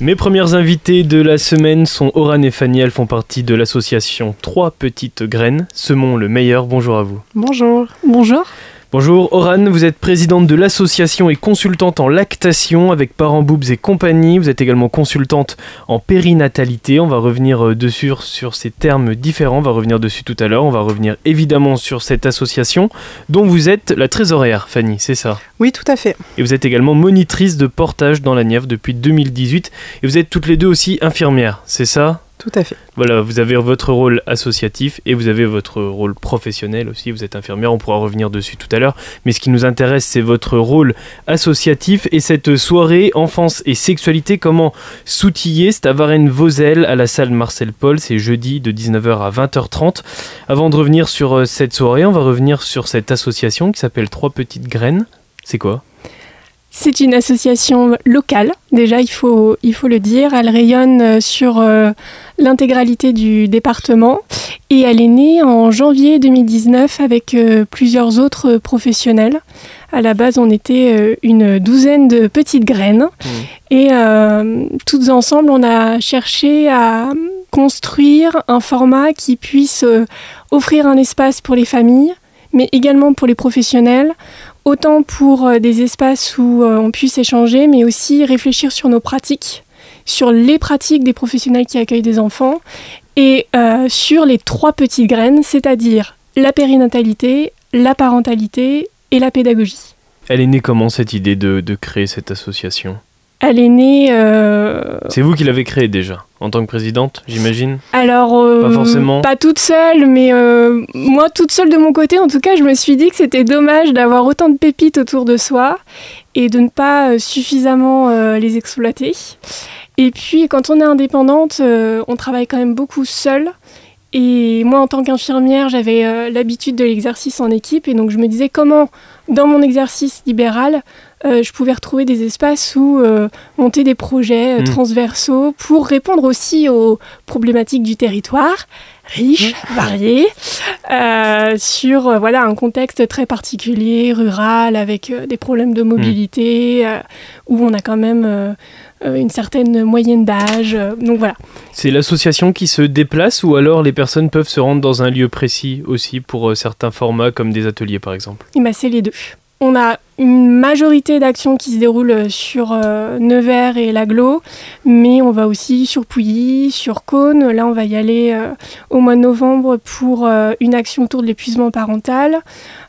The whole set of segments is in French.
Mes premières invitées de la semaine sont Oran et Fanny. Elles font partie de l'association Trois Petites Graines. Semons le meilleur. Bonjour à vous. Bonjour. Bonjour. Bonjour, Oran, vous êtes présidente de l'association et consultante en lactation avec Parents Boobs et compagnie. Vous êtes également consultante en périnatalité. On va revenir euh, dessus sur ces termes différents. On va revenir dessus tout à l'heure. On va revenir évidemment sur cette association dont vous êtes la trésorière, Fanny, c'est ça? Oui, tout à fait. Et vous êtes également monitrice de portage dans la Nièvre depuis 2018. Et vous êtes toutes les deux aussi infirmières, c'est ça? Tout à fait. Voilà, vous avez votre rôle associatif et vous avez votre rôle professionnel aussi. Vous êtes infirmière, on pourra revenir dessus tout à l'heure. Mais ce qui nous intéresse, c'est votre rôle associatif et cette soirée enfance et sexualité. Comment s'outiller C'est à à la salle Marcel Paul. C'est jeudi de 19h à 20h30. Avant de revenir sur euh, cette soirée, on va revenir sur cette association qui s'appelle Trois Petites Graines. C'est quoi? C'est une association locale, déjà il faut, il faut le dire. Elle rayonne euh, sur euh, l'intégralité du département et elle est née en janvier 2019 avec euh, plusieurs autres professionnels. À la base, on était une douzaine de petites graines mmh. et toutes ensemble, on a cherché à construire un format qui puisse offrir un espace pour les familles, mais également pour les professionnels, autant pour euh, des espaces où euh, on puisse échanger, mais aussi réfléchir sur nos pratiques, sur les pratiques des professionnels qui accueillent des enfants, et euh, sur les trois petites graines, c'est-à-dire la périnatalité, la parentalité et la pédagogie. Elle est née comment cette idée de créer cette association? Elle est née. Euh, C'est vous qui l'avez créée déjà, en tant que présidente, j'imagine? Alors, euh, pas forcément. Pas toute seule, mais euh, moi, toute seule de mon côté, en tout cas, je me suis dit que c'était dommage d'avoir autant de pépites autour de soi et de ne pas suffisamment les exploiter. Et puis, quand on est indépendante, on travaille quand même beaucoup seule. Et moi, en tant qu'infirmière, j'avais l'habitude de l'exercice en équipe, et donc je me disais comment, dans mon exercice libéral, euh, je pouvais retrouver des espaces où euh, monter des projets euh, hmm. transversaux pour répondre aussi aux problématiques du territoire, riche, hmm. varié, sur voilà, un contexte très particulier, rural, avec des problèmes de mobilité, où on a quand même une certaine moyenne d'âge. donc voilà. C'est l'association qui se déplace ou alors les personnes peuvent se rendre dans un lieu précis aussi pour certains formats comme des ateliers par exemple? Eh ben, C'est les deux. On a une majorité d'actions qui se déroulent sur euh, Nevers et l'Aglo, mais on va aussi sur Pouilly, sur Cône. Là, on va y aller euh, au mois de novembre pour euh, une action autour de l'épuisement parental.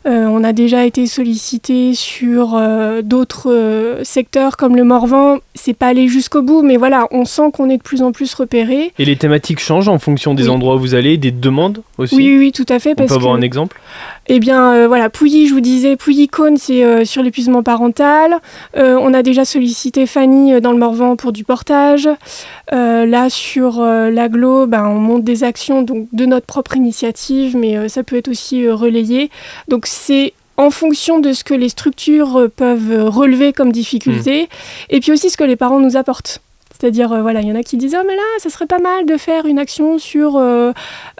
on a déjà été sollicité sur d'autres secteurs comme le Morvan. C'est pas allé jusqu'au bout, mais voilà, on sent qu'on est de plus en plus repéré. Et les thématiques changent en fonction des endroits où vous allez, des demandes aussi Oui, oui, tout à fait. On peut avoir un exemple? Eh bien, voilà, Pouilly, je vous disais, Pouilly-Cône, c'est sur l'épuisement parental. Euh, on a déjà sollicité Fanny euh, dans le Morvan pour du portage. Euh, là, sur l'aglo, ben, on monte des actions donc, de notre propre initiative, mais ça peut être aussi relayé. Donc c'est en fonction de ce que les structures peuvent relever comme difficulté, mmh. et puis aussi ce que les parents nous apportent. C'est-à-dire, voilà, il y en a qui disent, oh mais là, ça serait pas mal de faire une action sur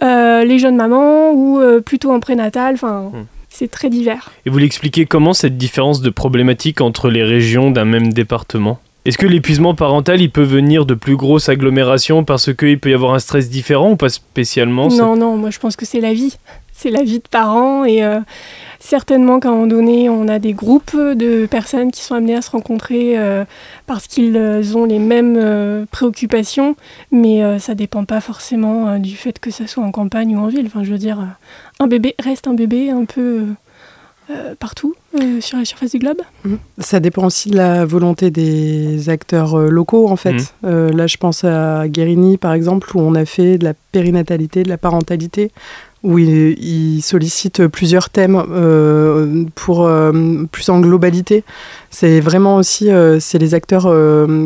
les jeunes mamans ou plutôt en prénatal. Enfin, mmh c'est très divers. Et vous l'expliquez comment cette différence de problématique entre les régions d'un même département? Est-ce que l'épuisement parental, il peut venir de plus grosses agglomérations parce qu'il peut y avoir un stress différent ou pas spécialement? Non, non, moi je pense que c'est la vie. C'est la vie de parents et euh, certainement qu'à un moment donné, on a des groupes de personnes qui sont amenées à se rencontrer euh, parce qu'ils ont les mêmes euh, préoccupations, mais ça dépend pas forcément du fait que ça soit en campagne ou en ville. Enfin, je veux dire, un bébé reste un bébé un peu euh, partout euh, sur la surface du globe. Mhm. Ça dépend aussi de la volonté des acteurs euh, locaux en fait. Mhm. là je pense à Guérini par exemple où on a fait de la périnatalité, de la parentalité où ils sollicitent plusieurs thèmes pour plus en globalité. C'est vraiment aussi c'est les acteurs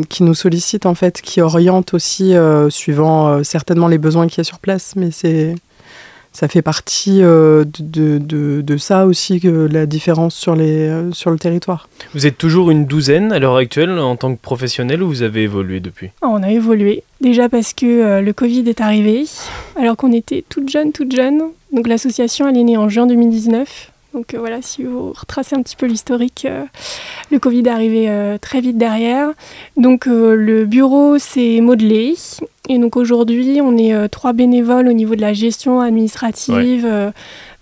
qui nous sollicitent en fait, qui orientent aussi suivant certainement les besoins qu'il y a sur place, mais c'est ça fait partie euh, de, de, de, ça aussi, que la différence sur, les, euh, sur le territoire. Vous êtes toujours une douzaine à l'heure actuelle en tant que professionnel ou vous avez évolué depuis? Ah, On a évolué. Déjà parce que euh, le Covid est arrivé, alors qu'on était toutes jeunes, toutes jeunes. Donc l'association, elle est née en juin 2019. Donc voilà, si vous retracez un petit peu l'historique, le Covid est arrivé très vite derrière. Donc le bureau s'est modelé. Et donc aujourd'hui, on est trois bénévoles au niveau de la gestion administrative.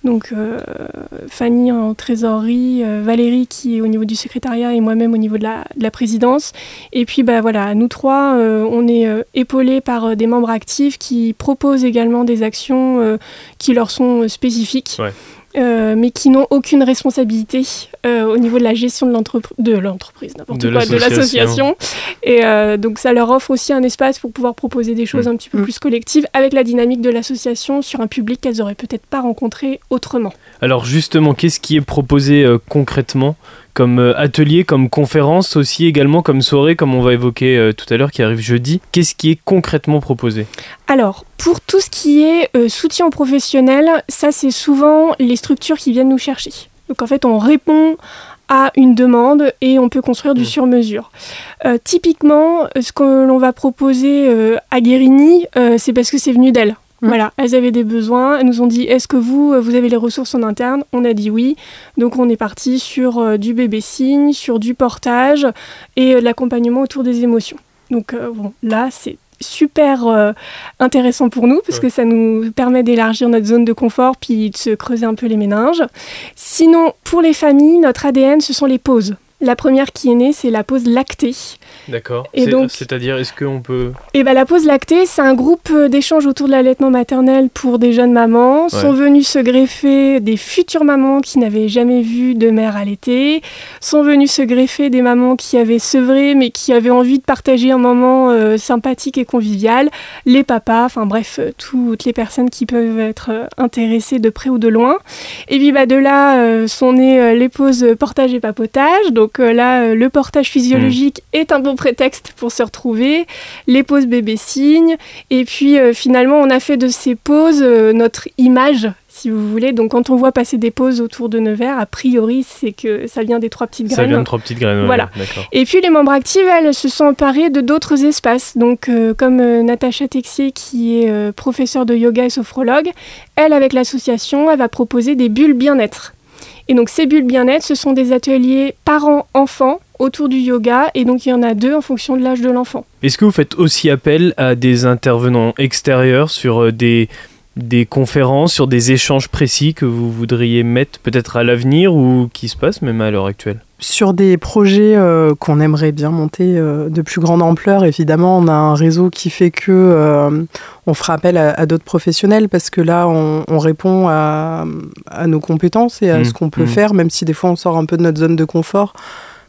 Donc euh, Fanny en trésorerie, euh, Valérie qui est au niveau du secrétariat et moi-même au niveau de la, présidence. Et puis bah, voilà, nous trois, euh, on est épaulés par des membres actifs qui proposent également des actions qui leur sont spécifiques. Euh, mais qui n'ont aucune responsabilité euh, au niveau de la gestion de l'entreprise, n'importe quoi, de l'association. Et euh, donc ça leur offre aussi un espace pour pouvoir proposer des choses mm. un petit peu mm. plus collectives avec la dynamique de l'association sur un public qu'elles n'auraient peut-être pas rencontré autrement. Alors justement, qu'est-ce qui est proposé concrètement comme euh, atelier, comme conférence, aussi également comme soirée, comme on va évoquer euh, tout à l'heure, qui arrive jeudi. Qu'est-ce qui est concrètement proposé? Alors, pour tout ce qui est euh, soutien professionnel, ça c'est souvent les structures qui viennent nous chercher. Donc en fait, on répond à une demande et on peut construire du mmh. sur-mesure. typiquement, ce que l'on va proposer à Guérini, c'est parce que c'est venu d'elle. Mmh. Voilà, elles avaient des besoins, elles nous ont dit est-ce que vous, euh, vous avez les ressources en interne? On a dit oui. Donc on est parti sur euh, du bébé signe, sur du portage et euh, l'accompagnement autour des émotions. Donc bon, là c'est super intéressant pour nous parce que ça nous permet d'élargir notre zone de confort puis de se creuser un peu les méninges. Sinon, pour les familles, notre ADN, ce sont les pauses. La première qui est née, c'est la pause lactée. D'accord. Et donc, c'est-à-dire, est-ce qu'on peut Eh ben, la pause lactée, c'est un groupe euh, d'échange autour de l'allaitement maternel pour des jeunes mamans. Sont venus se greffer des futures mamans qui n'avaient jamais vu de mère allaiter. Sont venus se greffer des mamans qui avaient sevré mais qui avaient envie de partager un moment euh, sympathique et convivial. Les papas, enfin bref, euh, toutes les personnes qui peuvent être intéressées de près ou de loin. Et puis bah, de là sont nées les pauses portage et papotage. Donc donc euh, là, euh, le portage physiologique mm. est un bon prétexte pour se retrouver, les pauses bébé signe, et puis euh, finalement on a fait de ces pauses notre image si vous voulez. Donc quand on voit passer des pauses autour de Nevers, a priori, c'est que ça vient des trois petites graines. Ça vient de trois petites graines, voilà. Et puis les membres actifs, elles se sont emparées de d'autres espaces. Donc comme Natacha Texier, qui est professeure de yoga et sophrologue, elle, avec l'association, elle va proposer des bulles bien-être. Et donc ces bulles bien-être, ce sont des ateliers parents-enfants autour du yoga et donc il y en a deux en fonction de l'âge de l'enfant. Est-ce que vous faites aussi appel à des intervenants extérieurs sur euh, des, des conférences, sur des échanges précis que vous voudriez mettre peut-être à l'avenir ou qui se passent même à l'heure actuelle? Sur des projets euh, qu'on aimerait bien monter euh, de plus grande ampleur, évidemment, on a un réseau qui fait que euh, on fera appel à, d'autres professionnels parce que là, on, répond à, nos compétences et à mmh. ce qu'on peut mmh. faire, même si des fois on sort un peu de notre zone de confort.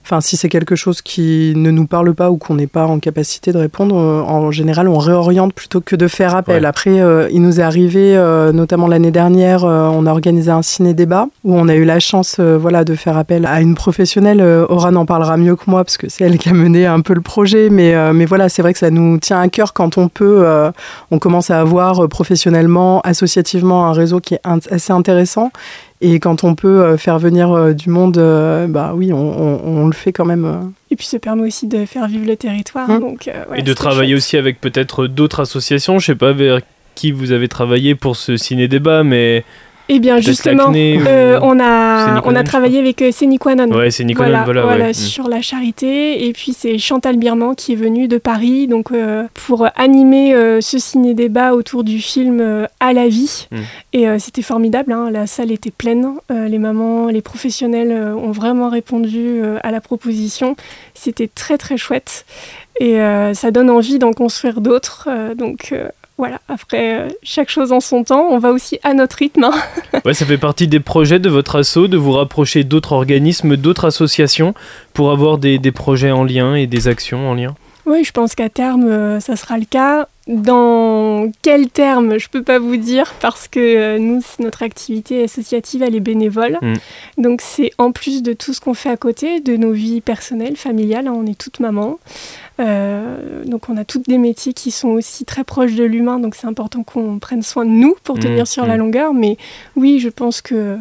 Enfin, si c'est quelque chose qui ne nous parle pas ou qu'on n'est pas en capacité de répondre, euh, en général, on réoriente plutôt que de faire appel. Après, euh, il nous est arrivé, euh, notamment l'année dernière, on a organisé un ciné-débat où on a eu la chance voilà, de faire appel à une professionnelle. Aura en parlera mieux que moi parce que c'est elle qui a mené un peu le projet. Mais, mais voilà, c'est vrai que ça nous tient à cœur quand on peut. on commence à avoir professionnellement, associativement, un réseau qui est assez intéressant. Et quand on peut euh, faire venir euh, du monde, euh, bah oui, on, le fait quand même. Et puis ça permet aussi de faire vivre le territoire. Donc, et de travailler aussi avec peut-être d'autres associations. Je sais pas vers qui vous avez travaillé pour ce ciné-débat, mais eh bien, justement, euh, on a, on a travaillé avec euh, Séniquanon. Ouais, voilà, voilà, sur la charité. Et puis, c'est Chantal Birman qui est venue de Paris donc, euh, pour animer ce ciné-débat autour du film À la vie. Mm. Et c'était formidable, hein. la salle était pleine. les mamans, les professionnels ont vraiment répondu à la proposition. C'était très, très chouette. Et ça donne envie d'en construire d'autres. donc, voilà, après, euh, chaque chose en son temps, on va aussi à notre rythme. Hein. ouais, ça fait partie des projets de votre asso, de vous rapprocher d'autres organismes, d'autres associations, pour avoir des, des, projets en lien et des actions en lien? Oui, je pense qu'à terme, euh, ça sera le cas. Dans quel terme, je peux pas vous dire parce que euh, nous, notre activité associative, elle est bénévole. Mm. Donc c'est en plus de tout ce qu'on fait à côté, de nos vies personnelles, familiales. Hein, on est toutes mamans. Euh, donc on a toutes des métiers qui sont aussi très proches de l'humain. Donc c'est important qu'on prenne soin de nous pour tenir mm. sur la mm. longueur. Mais oui, je pense que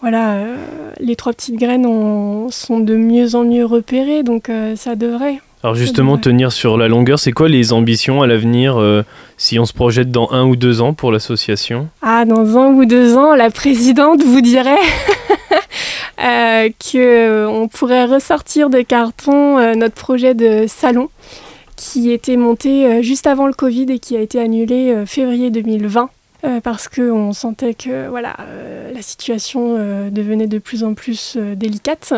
voilà, les trois petites graines sont de mieux en mieux repérées. Donc ça devrait. Alors justement, tenir sur la longueur, c'est quoi les ambitions à l'avenir euh, si on se projette dans un ou deux ans pour l'association? Ah, dans un ou deux ans, la présidente vous dirait euh, qu'on pourrait ressortir de carton notre projet de salon qui était monté juste avant le Covid et qui a été annulé février 2020. parce qu'on sentait que voilà, la situation devenait de plus en plus délicate.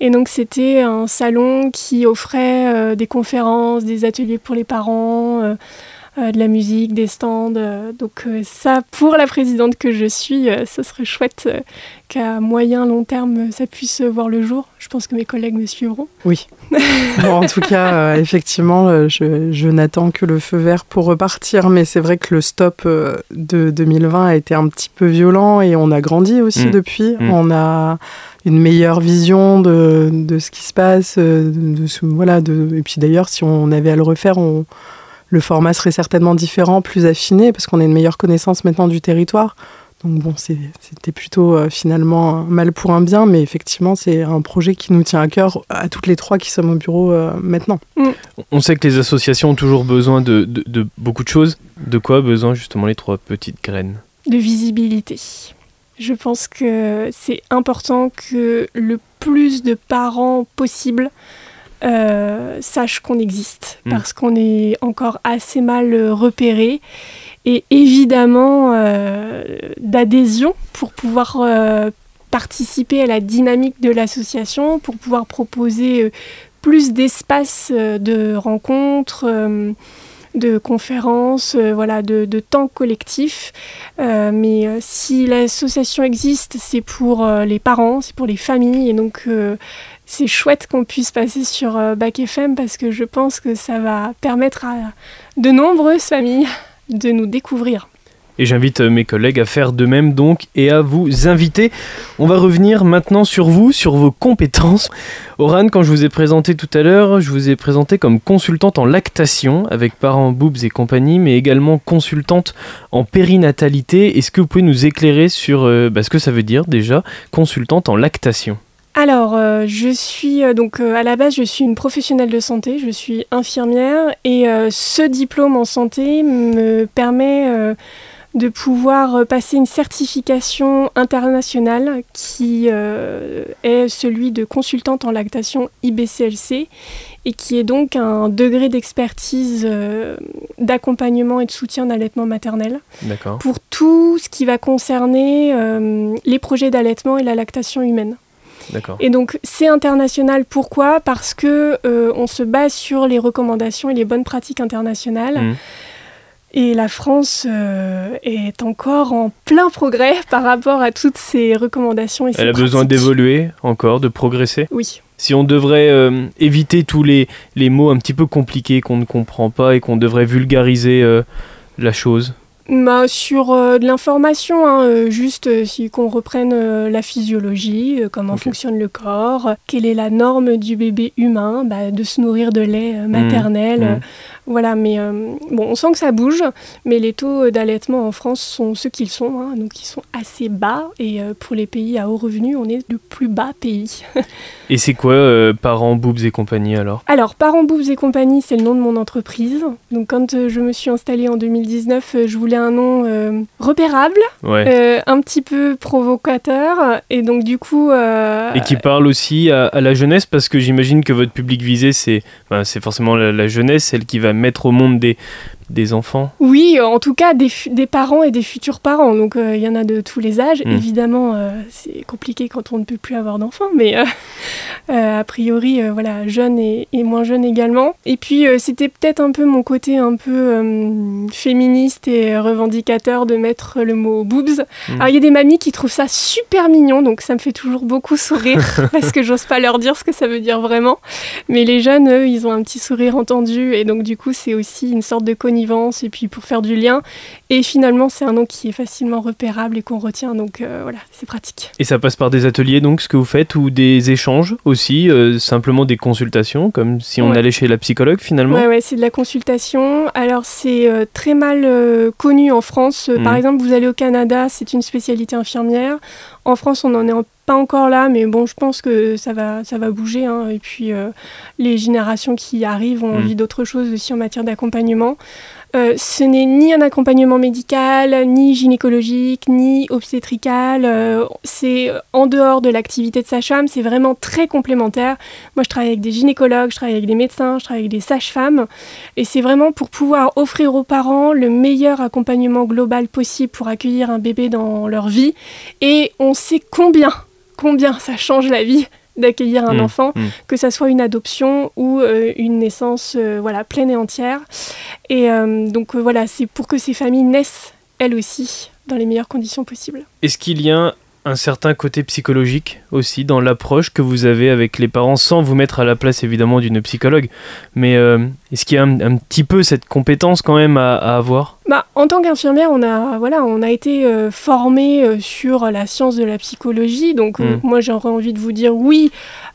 Et donc c'était un salon qui offrait des conférences, des ateliers pour les parents, euh, de la musique, des stands. Euh, donc euh, ça, pour la présidente que je suis, ça serait chouette qu'à moyen, long terme, ça puisse voir le jour. Je pense que mes collègues me suivront. Oui. en tout cas, effectivement, je, n'attends que le feu vert pour repartir, mais c'est vrai que le stop de 2020 a été un petit peu violent et on a grandi aussi mm. depuis. Mm. On a une meilleure vision de, de, ce qui se passe. De, voilà, de, et puis d'ailleurs, si on avait à le refaire, on le format serait certainement différent, plus affiné, parce qu'on a une meilleure connaissance maintenant du territoire. Donc bon, c'était plutôt euh, finalement un mal pour un bien, mais effectivement, c'est un projet qui nous tient à cœur à toutes les trois qui sommes au bureau euh, maintenant. Mm. On sait que les associations ont toujours besoin de, de, beaucoup de choses. De quoi besoin justement les trois petites graines? De visibilité. Je pense que c'est important que le plus de parents possible euh, sache qu'on existe hmm. parce qu'on est encore assez mal repéré et évidemment euh, d'adhésion pour pouvoir euh, participer à la dynamique de l'association, pour pouvoir proposer plus d'espace de rencontres de conférences, voilà, de, de, temps collectif. mais si l'association existe, c'est pour les parents, c'est pour les familles, et donc c'est chouette qu'on puisse passer sur euh, Bac FM parce que je pense que ça va permettre à de nombreuses familles de nous découvrir. Et j'invite euh, mes collègues à faire de même donc et à vous inviter. On va revenir maintenant sur vous, sur vos compétences. Oran, quand je vous ai présenté tout à l'heure, je vous ai présenté comme consultante en lactation avec parents boobs et compagnie, mais également consultante en périnatalité. Est-ce que vous pouvez nous éclairer sur euh, bah, ce que ça veut dire déjà, consultante en lactation? Alors, euh, je suis euh, donc euh, à la base, je suis une professionnelle de santé, je suis infirmière et ce diplôme en santé me permet de pouvoir passer une certification internationale qui est celui de consultante en lactation IBCLC et qui est donc un degré d'expertise d'accompagnement et de soutien d'allaitement maternel pour tout ce qui va concerner les projets d'allaitement et la lactation humaine. Et donc c'est international. Pourquoi? Parce que euh, on se base sur les recommandations et les bonnes pratiques internationales. Mmh. Et la France euh, est encore en plein progrès par rapport à toutes ces recommandations. Et Elle a besoin d'évoluer encore, de progresser? Oui. Si on devrait euh, éviter tous les, les, mots un petit peu compliqués qu'on ne comprend pas et qu'on devrait vulgariser la chose? Bah, sur euh, de l'information, hein, euh, juste euh, si qu'on reprenne la physiologie, comment fonctionne le corps, quelle est la norme du bébé humain, bah, de se nourrir de lait mmh. maternel, mmh. Voilà, mais euh, bon, on sent que ça bouge, mais les taux d'allaitement en France sont ceux qu'ils sont, hein, donc ils sont assez bas. Et euh, pour les pays à haut revenu, on est le plus bas pays. et c'est quoi euh, Parents Boobs et compagnie alors? Alors, Parents Boobs et compagnie, c'est le nom de mon entreprise. Donc, quand je me suis installée en 2019, je voulais un nom repérable, un petit peu provocateur, et donc du coup. Et qui parle aussi à, la jeunesse, parce que j'imagine que votre public visé, c'est ben, forcément la, la jeunesse, celle qui va mettre au monde des, des enfants Oui, en tout cas des, des, parents et des futurs parents. Donc euh, il y en a de tous les âges. Hmm. Évidemment, euh, c'est compliqué quand on ne peut plus avoir d'enfants, mais euh, a priori, voilà, jeunes et, moins jeunes également. Et puis c'était peut-être un peu mon côté un peu féministe et revendicateur de mettre le mot boobs. Hmm. Alors il y a des mamies qui trouvent ça super mignon, donc ça me fait toujours beaucoup sourire parce que j'ose pas leur dire ce que ça veut dire vraiment. Mais les jeunes, eux, ils ont un petit sourire entendu et donc du coup c'est aussi une sorte de connivence et puis pour faire du lien. Et finalement, c'est un nom qui est facilement repérable et qu'on retient, donc euh, voilà, c'est pratique. Et ça passe par des ateliers, donc ce que vous faites, ou des échanges aussi, euh, simplement des consultations, comme si on allait chez la psychologue finalement Ouais, ouais c'est de la consultation. Alors c'est euh, très mal connu en France. Par mmh. exemple, vous allez au Canada, c'est une spécialité infirmière. En France, on n'en est pas encore là, mais bon, je pense que ça va, ça va bouger. Hein. Et puis, les générations qui arrivent ont mmh. envie d'autre chose aussi en matière d'accompagnement. euh, ce n'est ni un accompagnement médical, ni gynécologique, ni obstétrical. Euh, c'est en dehors de l'activité de sage-femme, c'est vraiment très complémentaire. Moi, je travaille avec des gynécologues, je travaille avec des médecins, je travaille avec des sages-femmes. Et c'est vraiment pour pouvoir offrir aux parents le meilleur accompagnement global possible pour accueillir un bébé dans leur vie. Et on sait combien, combien ça change la vie d'accueillir un mmh, enfant, mmh. que ça soit une adoption ou euh, une naissance euh, voilà, pleine et entière. Et euh, donc voilà, c'est pour que ces familles naissent elles aussi dans les meilleures conditions possibles. Est-ce qu'il y a un certain côté psychologique aussi dans l'approche que vous avez avec les parents, sans vous mettre à la place évidemment d'une psychologue. Mais est-ce qu'il y a un, petit peu cette compétence quand même à, avoir? Bah, En tant qu'infirmière, on a, voilà, on a été formé sur la science de la psychologie. Donc mmh. moi j'aurais envie de vous dire oui,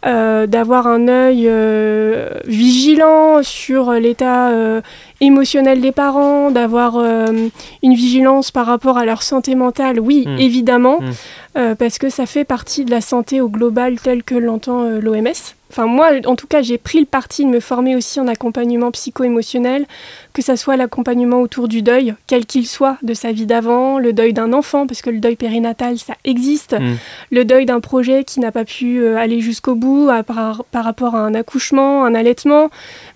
euh, d'avoir un œil euh, vigilant sur l'état euh, émotionnel des parents, d'avoir une vigilance par rapport à leur santé mentale, oui, hmm. évidemment, hmm. parce que ça fait partie de la santé au global tel que l'entend l'OMS. Enfin, moi, en tout cas, j'ai pris le parti de me former aussi en accompagnement psycho-émotionnel, que ça soit l'accompagnement autour du deuil, quel qu'il soit, de sa vie d'avant, le deuil d'un enfant, parce que le deuil périnatal, ça existe, mm. le deuil d'un projet qui n'a pas pu euh, aller jusqu'au bout par, rapport à un accouchement, un allaitement,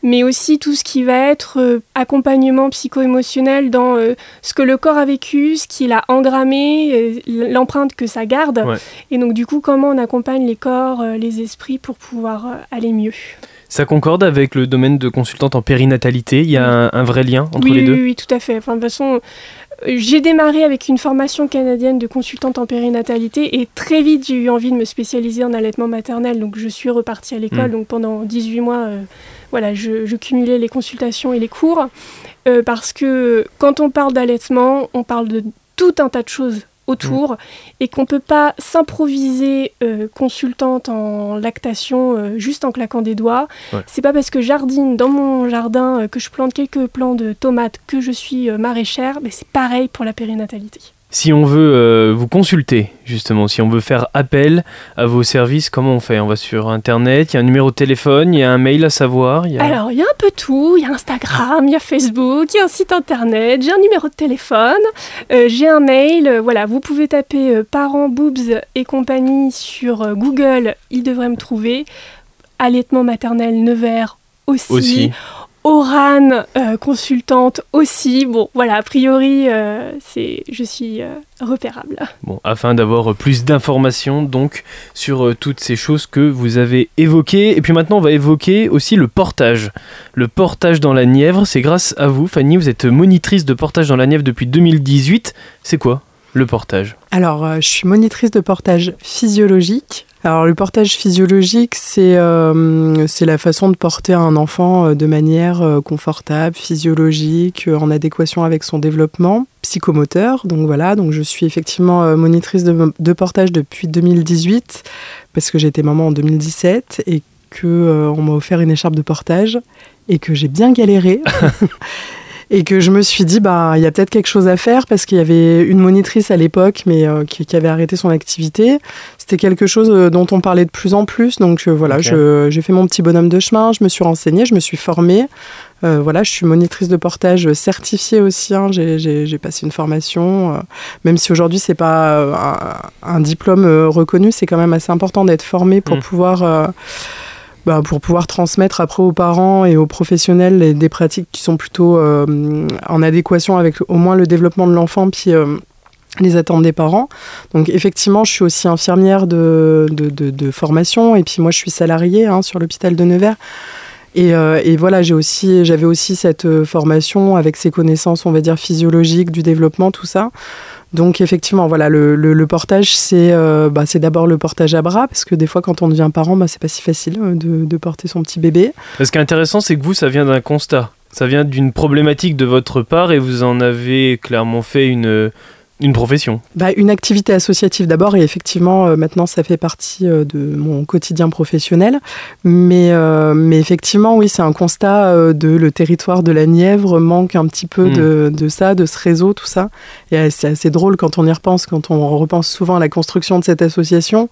mais aussi tout ce qui va être euh, accompagnement psycho-émotionnel dans euh, ce que le corps a vécu, ce qu'il a engrammé, l'empreinte que ça garde. Et donc, du coup, comment on accompagne les corps, les esprits pour pouvoir euh, aller mieux. Ça concorde avec le domaine de consultante en périnatalité? Il y a un, vrai lien entre les deux? oui, oui, tout à fait. Enfin, de toute façon, euh, j'ai démarré avec une formation canadienne de consultante en périnatalité et très vite j'ai eu envie de me spécialiser en allaitement maternel. Donc je suis repartie à l'école. Hmm. Donc pendant 18 mois, euh, voilà, je, cumulais les consultations et les cours. parce que quand on parle d'allaitement, on parle de tout un tas de choses autour et qu'on ne peut pas s'improviser euh, consultante en lactation euh, juste en claquant des doigts. C'est pas parce que jardine dans mon jardin, euh, que je plante quelques plants de tomates, que je suis maraîchère, mais c'est pareil pour la périnatalité. Si on veut euh, vous consulter, justement, si on veut faire appel à vos services, comment on fait? On va sur Internet, il y a un numéro de téléphone, il y a un mail à savoir Alors, il y a un peu tout. Il y a Instagram, il y a Facebook, il y a un site Internet, j'ai un numéro de téléphone, euh, j'ai un mail. Euh, voilà, vous pouvez taper parents, boobs et compagnie sur Google, il devrait me trouver. Allaitement maternel Nevers aussi. aussi. Oran, euh, consultante aussi. Bon, voilà, a priori, euh, c'est, je suis euh, repérable. Bon, afin d'avoir plus d'informations donc sur toutes ces choses que vous avez évoquées. Et puis maintenant, on va évoquer aussi le portage. Le portage dans la Nièvre, c'est grâce à vous, Fanny. Vous êtes monitrice de portage dans la Nièvre depuis 2018. C'est quoi? Le portage Alors, je suis monitrice de portage physiologique. Alors le portage physiologique, c'est euh, la façon de porter un enfant euh, de manière euh, confortable, physiologique, en adéquation avec son développement psychomoteur. Donc voilà, donc je suis effectivement monitrice de, de, portage depuis 2018 parce que j'étais maman en 2017 et que on m'a offert une écharpe de portage et que j'ai bien galéré. et que je me suis dit bah il y a peut-être quelque chose à faire parce qu'il y avait une monitrice à l'époque mais euh, qui, avait arrêté son activité c'était quelque chose euh, dont on parlait de plus en plus donc euh, voilà j'ai fait mon petit bonhomme de chemin je me suis renseignée je me suis formée voilà, je suis monitrice de portage certifiée aussi. Hein, j'ai passé une formation, même si aujourd'hui c'est pas un, diplôme reconnu, c'est quand même assez important d'être formé pour mmh. pouvoir bah, pour pouvoir transmettre après aux parents et aux professionnels des pratiques qui sont plutôt euh, en adéquation avec au moins le développement de l'enfant puis euh, les attentes des parents. Donc effectivement, je suis aussi infirmière de, de, formation et puis moi je suis salariée hein, sur l'hôpital de Nevers. Et, euh, et, voilà, j'ai aussi, j'avais aussi cette formation avec ces connaissances, on va dire, physiologiques, du développement, tout ça. Donc effectivement, voilà, le, portage, euh, bah, c'est d'abord le portage à bras, parce que des fois, quand on devient parent, bah, c'est pas si facile euh, de, de, porter son petit bébé. Ce qui est intéressant, c'est que vous, ça vient d'un constat. Ça vient d'une problématique de votre part et vous en avez clairement fait une, une profession bah, Une activité associative d'abord, et effectivement, euh, maintenant, ça fait partie euh, de mon quotidien professionnel. Mais, euh, mais effectivement, oui, c'est un constat de le territoire de la Nièvre manque un petit peu de, hmm. de, ça, de ce réseau, tout ça. Et c'est assez drôle quand on y repense, quand on repense souvent à la construction de cette association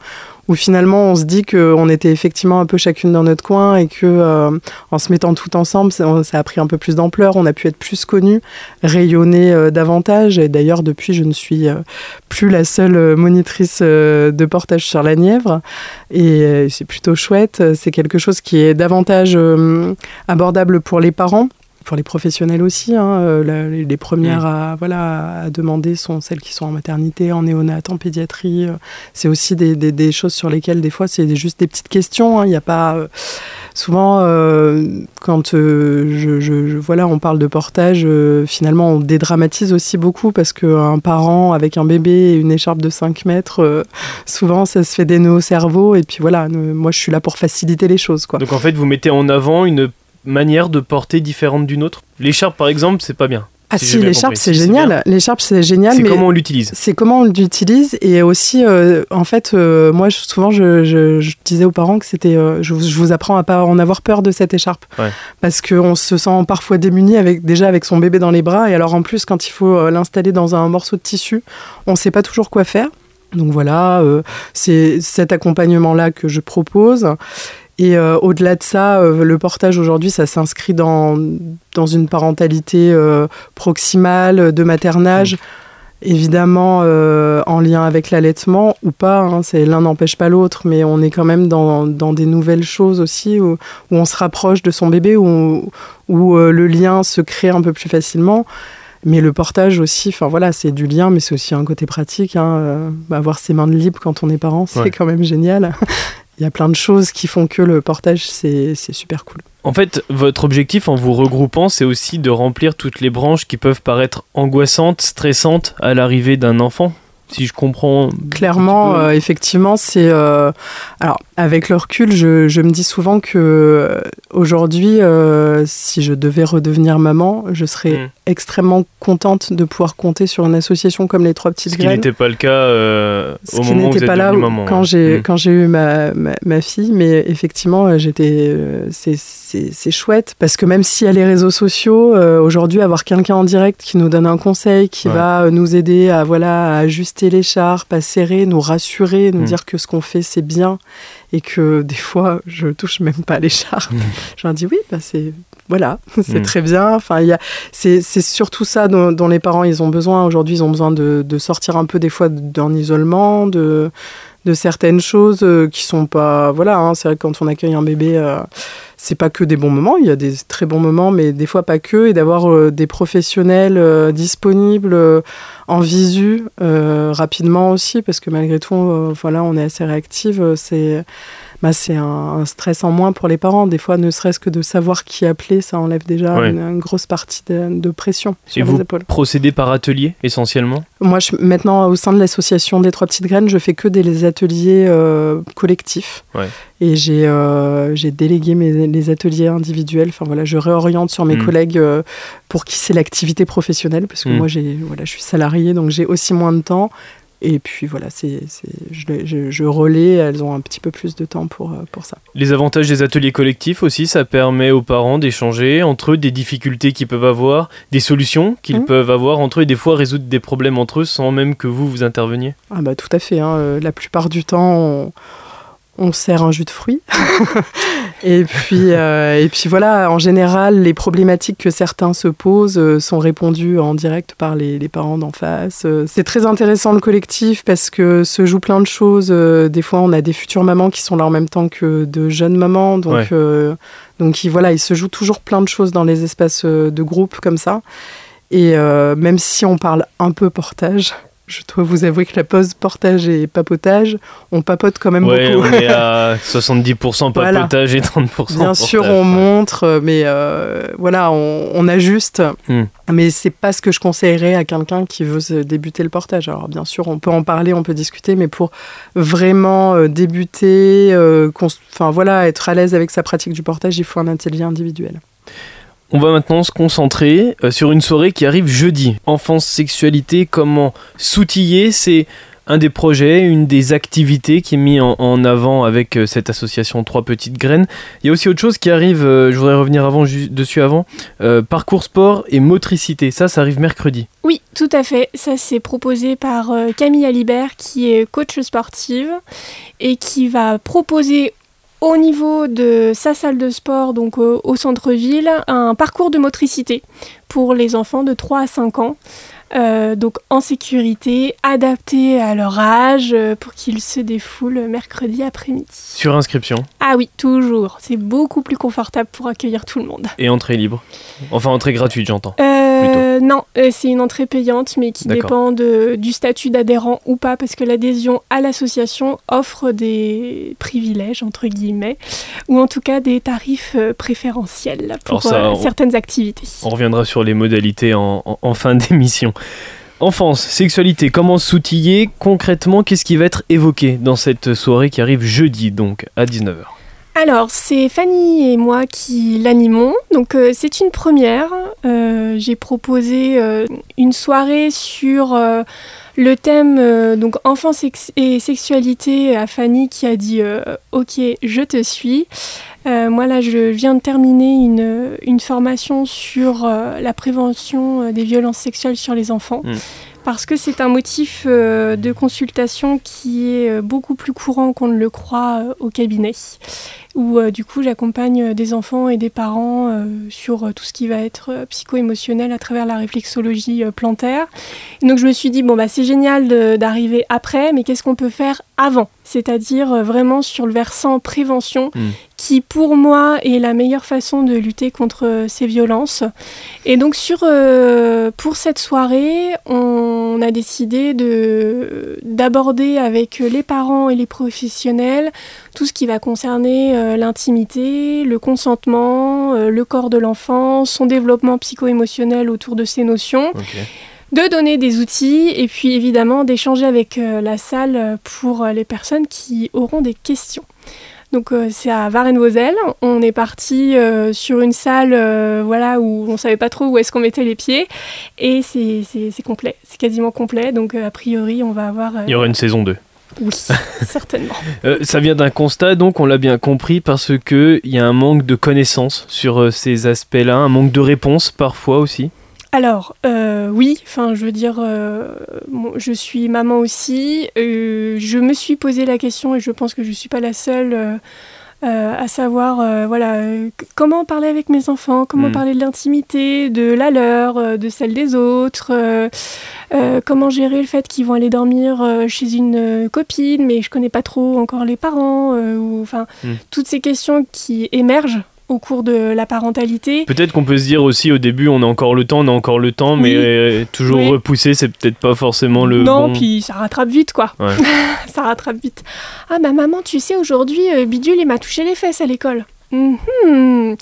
où finalement on se dit qu'on était effectivement un peu chacune dans notre coin et que euh, en se mettant tout ensemble, ça, a pris un peu plus d'ampleur, on a pu être plus connus, rayonner euh, davantage. Et d'ailleurs, depuis, je ne suis euh, plus la seule monitrice de portage sur la Nièvre. Et c'est plutôt chouette. C'est quelque chose qui est davantage abordable pour les parents pour les professionnels aussi. Hein, euh, les, premières à, voilà, à demander sont celles qui sont en maternité, en néonat, en pédiatrie. Euh, c'est aussi des, des, choses sur lesquelles, des fois, c'est juste des petites questions. Hein. Il n'y a pas. Euh, souvent, quand je, je, voilà, on parle de portage, finalement, on dédramatise aussi beaucoup parce qu'un parent avec un bébé et une écharpe de 5 mètres, souvent, ça se fait des nœuds au cerveau. Et puis voilà, moi, je suis là pour faciliter les choses. Quoi. Donc en fait, vous mettez en avant une manière de porter différente d'une autre L'écharpe, par exemple, c'est pas bien. Ah si, l'écharpe c'est génial. L'écharpe c'est génial. C'est comment on l'utilise. C'est comment on l'utilise et aussi, euh, en fait, euh, moi souvent je, disais aux parents que c'était, euh, je, vous apprends à pas en avoir peur de cette écharpe, parce qu'on se sent parfois démuni avec déjà avec son bébé dans les bras et alors en plus quand il faut l'installer dans un morceau de tissu, on ne sait pas toujours quoi faire. Donc voilà, c'est cet accompagnement là que je propose. Et euh, au-delà de ça, euh, le portage aujourd'hui, ça s'inscrit dans, dans une parentalité euh, proximale, de maternage, évidemment en lien avec l'allaitement ou pas. Hein, c'est l'un n'empêche pas l'autre, mais on est quand même dans, dans des nouvelles choses aussi où, où, on se rapproche de son bébé, où, où le lien se crée un peu plus facilement. Mais le portage aussi, enfin voilà, c'est du lien, mais c'est aussi un côté pratique. Hein, avoir ses mains de libre quand on est parent, c'est quand même génial il y a plein de choses qui font que le portage, c'est super cool. En fait, votre objectif en vous regroupant, c'est aussi de remplir toutes les branches qui peuvent paraître angoissantes, stressantes à l'arrivée d'un enfant? Si je comprends. Clairement, euh, effectivement, c'est. Euh, alors, avec le recul, je, je, me dis souvent que euh, aujourd'hui, si je devais redevenir maman, je serais hmm. extrêmement contente de pouvoir compter sur une association comme les Trois Petites Ce Graines. Ce qui n'était pas le cas au moment où vous pas là maman, quand j'ai hmm. quand j'ai eu ma, ma, ma, fille, mais effectivement, j'étais. c'est chouette parce que même si y a les réseaux sociaux, aujourd'hui, avoir quelqu'un en direct qui nous donne un conseil, qui va nous aider à voilà à ajuster l'écharpe, à serrer, nous rassurer, nous mm. dire que ce qu'on fait c'est bien et que des fois je touche même pas l'écharpe. Mm. Je leur dis oui, bah c'est voilà, c'est mm. très bien. Enfin, il c'est surtout ça dont, les parents ils ont besoin. Aujourd'hui, ils ont besoin de, sortir un peu des fois d'un isolement, de, de certaines choses euh, qui sont pas voilà. Hein, c'est vrai que quand on accueille un bébé. Euh, c'est pas que des bons moments, il y a des très bons moments, mais des fois pas que, et d'avoir euh, des professionnels disponibles en visu rapidement aussi, parce que malgré tout, voilà, on est assez réactive. c'est bah, c'est un, stress en moins pour les parents. Des fois, ne serait-ce que de savoir qui appeler, ça enlève déjà une, grosse partie de, pression sur Et les épaules. Procédez par atelier essentiellement? Moi, je, maintenant, au sein de l'association des Trois Petites Graines, je fais que des ateliers euh, collectifs. Et j'ai euh, délégué mes, les ateliers individuels. Enfin voilà, je réoriente sur mes mm. collègues euh, pour qui c'est l'activité professionnelle, parce que mm. moi, voilà, je suis salariée, donc j'ai aussi moins de temps. Et puis voilà, c'est, je, je, relais, elles ont un petit peu plus de temps pour, euh, pour ça. Les avantages des ateliers collectifs aussi, ça permet aux parents d'échanger entre eux des difficultés qu'ils peuvent avoir, des solutions qu'ils mmh. peuvent avoir entre eux et des fois résoudre des problèmes entre eux sans même que vous vous interveniez. Ah bah tout à fait, hein. Euh, la plupart du temps on on sert un jus de fruits. et, puis, euh, et puis voilà, en général, les problématiques que certains se posent euh, sont répondues en direct par les, parents d'en face. Euh, c'est très intéressant le collectif parce que se joue plein de choses. des fois, on a des futures mamans qui sont là en même temps que de jeunes mamans. Donc, donc voilà, il se joue toujours plein de choses dans les espaces de groupe comme ça. Et même si on parle un peu portage, je dois vous avouer que la pause portage et papotage, on papote quand même ouais, beaucoup. On est à 70% papotage et 30% Bien sûr, on montre, mais euh, voilà, on, ajuste. Hmm. Mais c'est pas ce que je conseillerais à quelqu'un qui veut débuter le portage. Alors bien sûr, on peut en parler, on peut discuter, mais pour vraiment euh, débuter, euh, voilà, être à l'aise avec sa pratique du portage, il faut un atelier individuel. On va maintenant se concentrer euh, sur une soirée qui arrive jeudi. Enfance, sexualité, comment s'outiller, c'est un des projets, une des activités qui est mis en, avant avec euh, cette association Trois Petites Graines. Il y a aussi autre chose qui arrive, euh, je voudrais revenir avant, dessus avant, parcours sport et motricité. Ça, ça arrive mercredi. Oui, tout à fait. Ça, c'est proposé par Camille Alibert, qui est coach sportive et qui va proposer au niveau de sa salle de sport, donc au centre-ville, un parcours de motricité pour les enfants de 3 à 5 ans. Euh, donc en sécurité, adapté à leur âge euh, pour qu'ils se défoulent mercredi après-midi. Sur inscription Ah oui, toujours. C'est beaucoup plus confortable pour accueillir tout le monde. Et entrée libre Enfin, entrée gratuite, j'entends. Euh, non, c'est une entrée payante, mais qui dépend de, du statut d'adhérent ou pas, parce que l'adhésion à l'association offre des privilèges, entre guillemets, ou en tout cas des tarifs préférentiels pour certaines activités. On reviendra sur les modalités en fin d'émission. Enfance, sexualité, comment s'outiller concrètement? Qu'est-ce qui va être évoqué dans cette soirée qui arrive jeudi, donc à 19h alors, c'est Fanny et moi qui l'animons. Donc, euh, c'est une première. Euh, j'ai proposé euh, une soirée sur le thème donc et sexualité à Fanny qui a dit Ok, je te suis. moi, là, je viens de terminer une, une formation sur la prévention des violences sexuelles sur les enfants. Hmm parce que c'est un motif euh, de consultation qui est euh, beaucoup plus courant qu'on ne le croit euh, au cabinet, où du coup j'accompagne des enfants et des parents sur tout ce qui va être psycho-émotionnel à travers la réflexologie plantaire. donc je me suis dit, bon bah c'est génial d'arriver après, mais qu'est-ce qu'on peut faire avant? C'est-à-dire vraiment sur le versant prévention, hmm. Qui pour moi est la meilleure façon de lutter contre ces violences. Et donc sur, pour cette soirée, on a décidé d'aborder avec les parents et les professionnels tout ce qui va concerner euh, l'intimité, le consentement, euh, le corps de l'enfant, son développement psycho-émotionnel autour de ces notions. De donner des outils et puis évidemment d'échanger avec euh, la salle pour les personnes qui auront des questions. Donc euh, c'est à Varennes-Vauzelles. On est parti euh, sur une salle euh, voilà, où on ne savait pas trop où est-ce qu'on mettait les pieds. Et c'est complet, c'est quasiment complet. Donc a priori, on va avoir... Il y aura une saison 2. Oui, certainement. ça vient d'un constat, donc on l'a bien compris, parce qu'il y a un manque de connaissances sur ces aspects-là, un manque de réponses parfois aussi alors, euh, oui, enfin, je veux dire, euh, je suis maman aussi. Euh, je me suis posé la question et je pense que je ne suis pas la seule à savoir, voilà, comment parler avec mes enfants, comment hmm. parler de l'intimité, de la leur, de celle des autres, comment gérer le fait qu'ils vont aller dormir chez une copine, mais je ne connais pas trop encore les parents, ou enfin, hmm. toutes ces questions qui émergent au cours de la parentalité. Peut-être qu'on peut se dire aussi au début on a encore le temps, on a encore le temps, mais euh, toujours repousser, c'est peut-être pas forcément le non, puis ça rattrape vite quoi. ça rattrape vite. Ah bah maman, tu sais aujourd'hui euh, Bidule il m'a touché les fesses à l'école. Mhm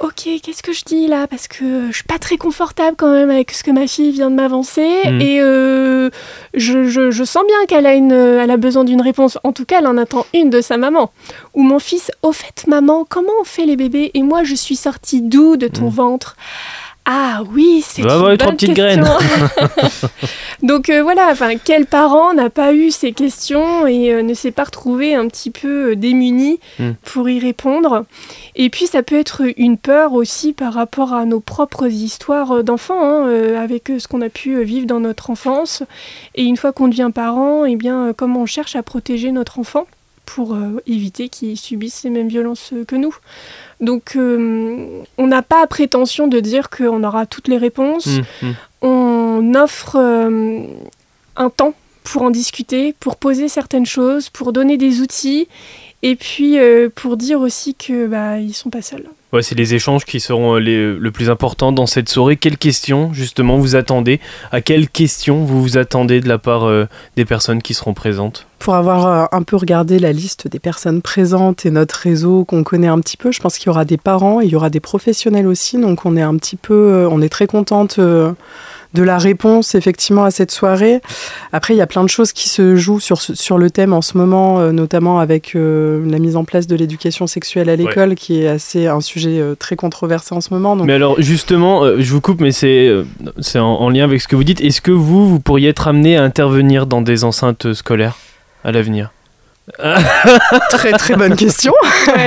ok, qu'est-ce que je dis là? Parce que je suis pas très confortable quand même avec ce que ma fille vient de m'avancer. Mm. Et euh, je, sens bien qu'elle a, une, elle a besoin d'une réponse. En tout cas, elle en attend une de sa maman. Ou mon fils, au fait, maman, comment on fait les bébés? Et moi, je suis sortie d'où de ton mm. ventre ah oui, c'est une bonne trois petites graines. Donc euh, voilà, enfin, quel parent n'a pas eu ces questions et euh, ne s'est pas retrouvé un petit peu euh, démuni hmm. pour y répondre? Et puis ça peut être une peur aussi par rapport à nos propres histoires d'enfants, hein, avec ce qu'on a pu vivre dans notre enfance. Et une fois qu'on devient parent, et eh bien comment on cherche à protéger notre enfant? Pour éviter qu'il subisse les mêmes violences que nous. Donc, euh, on n'a pas prétention de dire qu'on aura toutes les réponses. Mmh, mmh. On offre euh, un temps pour en discuter, pour poser certaines choses, pour donner des outils, et puis euh, pour dire aussi que bah, ils sont pas seuls. Ouais, c'est les échanges qui seront les, le plus important dans cette soirée. Quelles questions, justement, vous attendez? À quelles questions vous vous attendez de la part des personnes qui seront présentes? Pour avoir euh, un peu regardé la liste des personnes présentes et notre réseau qu'on connaît un petit peu, je pense qu'il y aura des parents et il y aura des professionnels aussi. Donc on est un petit peu, euh, on est très contente euh, de la réponse effectivement à cette soirée. Après, il y a plein de choses qui se jouent sur, sur le thème en ce moment, notamment avec la mise en place de l'éducation sexuelle à l'école, qui est assez un sujet très controversé en ce moment. Mais alors justement, je vous coupe, mais c'est c'est en, en, lien avec ce que vous dites. Est-ce que vous, vous pourriez être amené à intervenir dans des enceintes scolaires à l'avenir? Très très bonne question.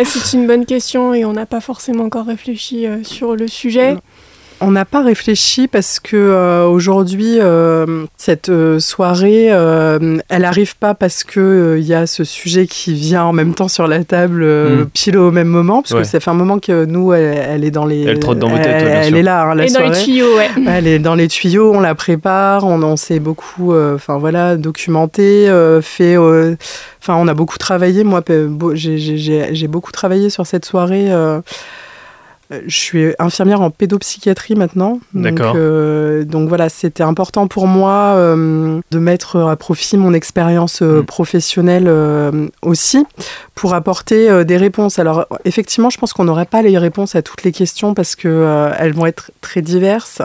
c'est une bonne question et on n'a pas forcément encore réfléchi euh, sur le sujet. On n'a pas réfléchi parce que euh, aujourd'hui, euh, cette euh, soirée, elle n'arrive pas parce que il y a ce sujet qui vient en même temps sur la table, mm. pile au même moment, parce que ça fait un moment que nous, elle, est dans les. Elle trotte dans vos têtes. Elle, est là, hein, la dans les tuyaux, ouais. Elle est dans les tuyaux, on la prépare, on, s'est beaucoup, enfin voilà, documenté, fait. Enfin, on a beaucoup travaillé. Moi, j'ai beaucoup travaillé sur cette soirée. Euh, je suis infirmière en pédopsychiatrie maintenant. D'accord. Euh, donc, voilà, c'était important pour moi euh, de mettre à profit mon expérience mm. professionnelle aussi pour apporter des réponses. Alors effectivement, je pense qu'on n'aurait pas les réponses à toutes les questions parce qu'elles vont être très diverses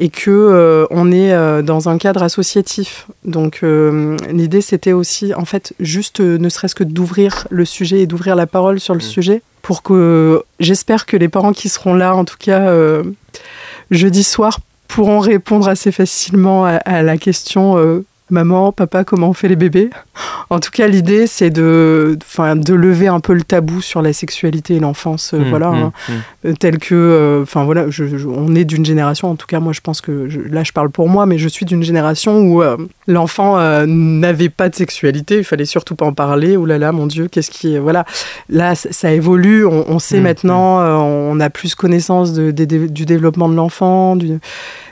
et que on est dans un cadre associatif. Donc l'idée c'était aussi en fait juste ne serait-ce que d'ouvrir le sujet et d'ouvrir la parole sur le mm. sujet pour que j'espère que les parents qui seront là, en tout cas euh, jeudi soir, pourront répondre assez facilement à, la question euh, maman, papa, comment on fait les bébés? En tout cas, l'idée, c'est de, de lever un peu le tabou sur la sexualité et l'enfance, euh, mmh, voilà, mmh, hein. mmh. Euh, tel que, euh, enfin voilà, on est d'une génération, en tout cas, moi, je pense que, là, je parle pour moi, mais je suis d'une génération où l'enfant n'avait pas de sexualité, il fallait surtout pas en parler, oh là là, mon Dieu, qu'est-ce qui, voilà, là, ça, évolue, on, sait maintenant, on a plus connaissance de, du développement de l'enfant, du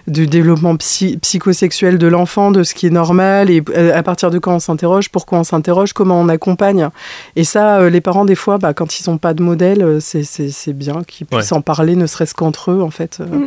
du développement psychosexuel de l'enfant, de ce qui est normal, et euh, à partir de quand on s'interroge, pourquoi on s'interroge, comment on accompagne. Et ça, euh, les parents, des fois, bah, quand ils n'ont pas de modèle, euh, c'est bien qu'ils puissent en parler, ne serait-ce qu'entre eux, en fait. Mm.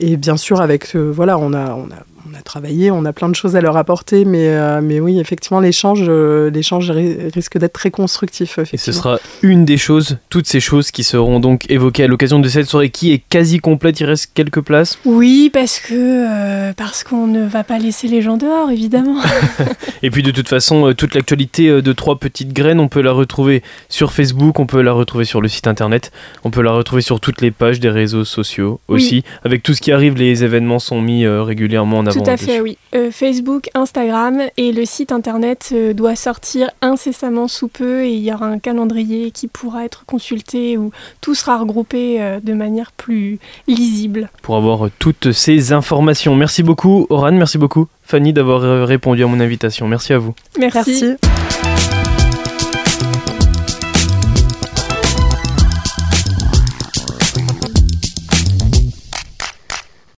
Et bien sûr, avec, voilà, on a, on a on a travaillé, on a plein de choses à leur apporter, mais, euh, mais oui, effectivement, l'échange, euh, l'échange risque d'être très constructif. Et ce sera une des choses, toutes ces choses qui seront donc évoquées à l'occasion de cette soirée qui est quasi complète. Il reste quelques places. Oui, parce que euh, parce qu'on ne va pas laisser les gens dehors, évidemment. Et puis de toute façon, toute l'actualité de trois petites graines, on peut la retrouver sur Facebook, on peut la retrouver sur le site internet, on peut la retrouver sur toutes les pages des réseaux sociaux aussi. Avec tout ce qui arrive, les événements sont mis régulièrement en avant. Tout à fait, oui. Euh, Facebook, Instagram et le site internet euh, doit sortir incessamment sous peu et il y aura un calendrier qui pourra être consulté où tout sera regroupé euh, de manière plus lisible. Pour avoir toutes ces informations. Merci beaucoup, Oran. Merci beaucoup, Fanny, d'avoir répondu à mon invitation. Merci à vous. Merci.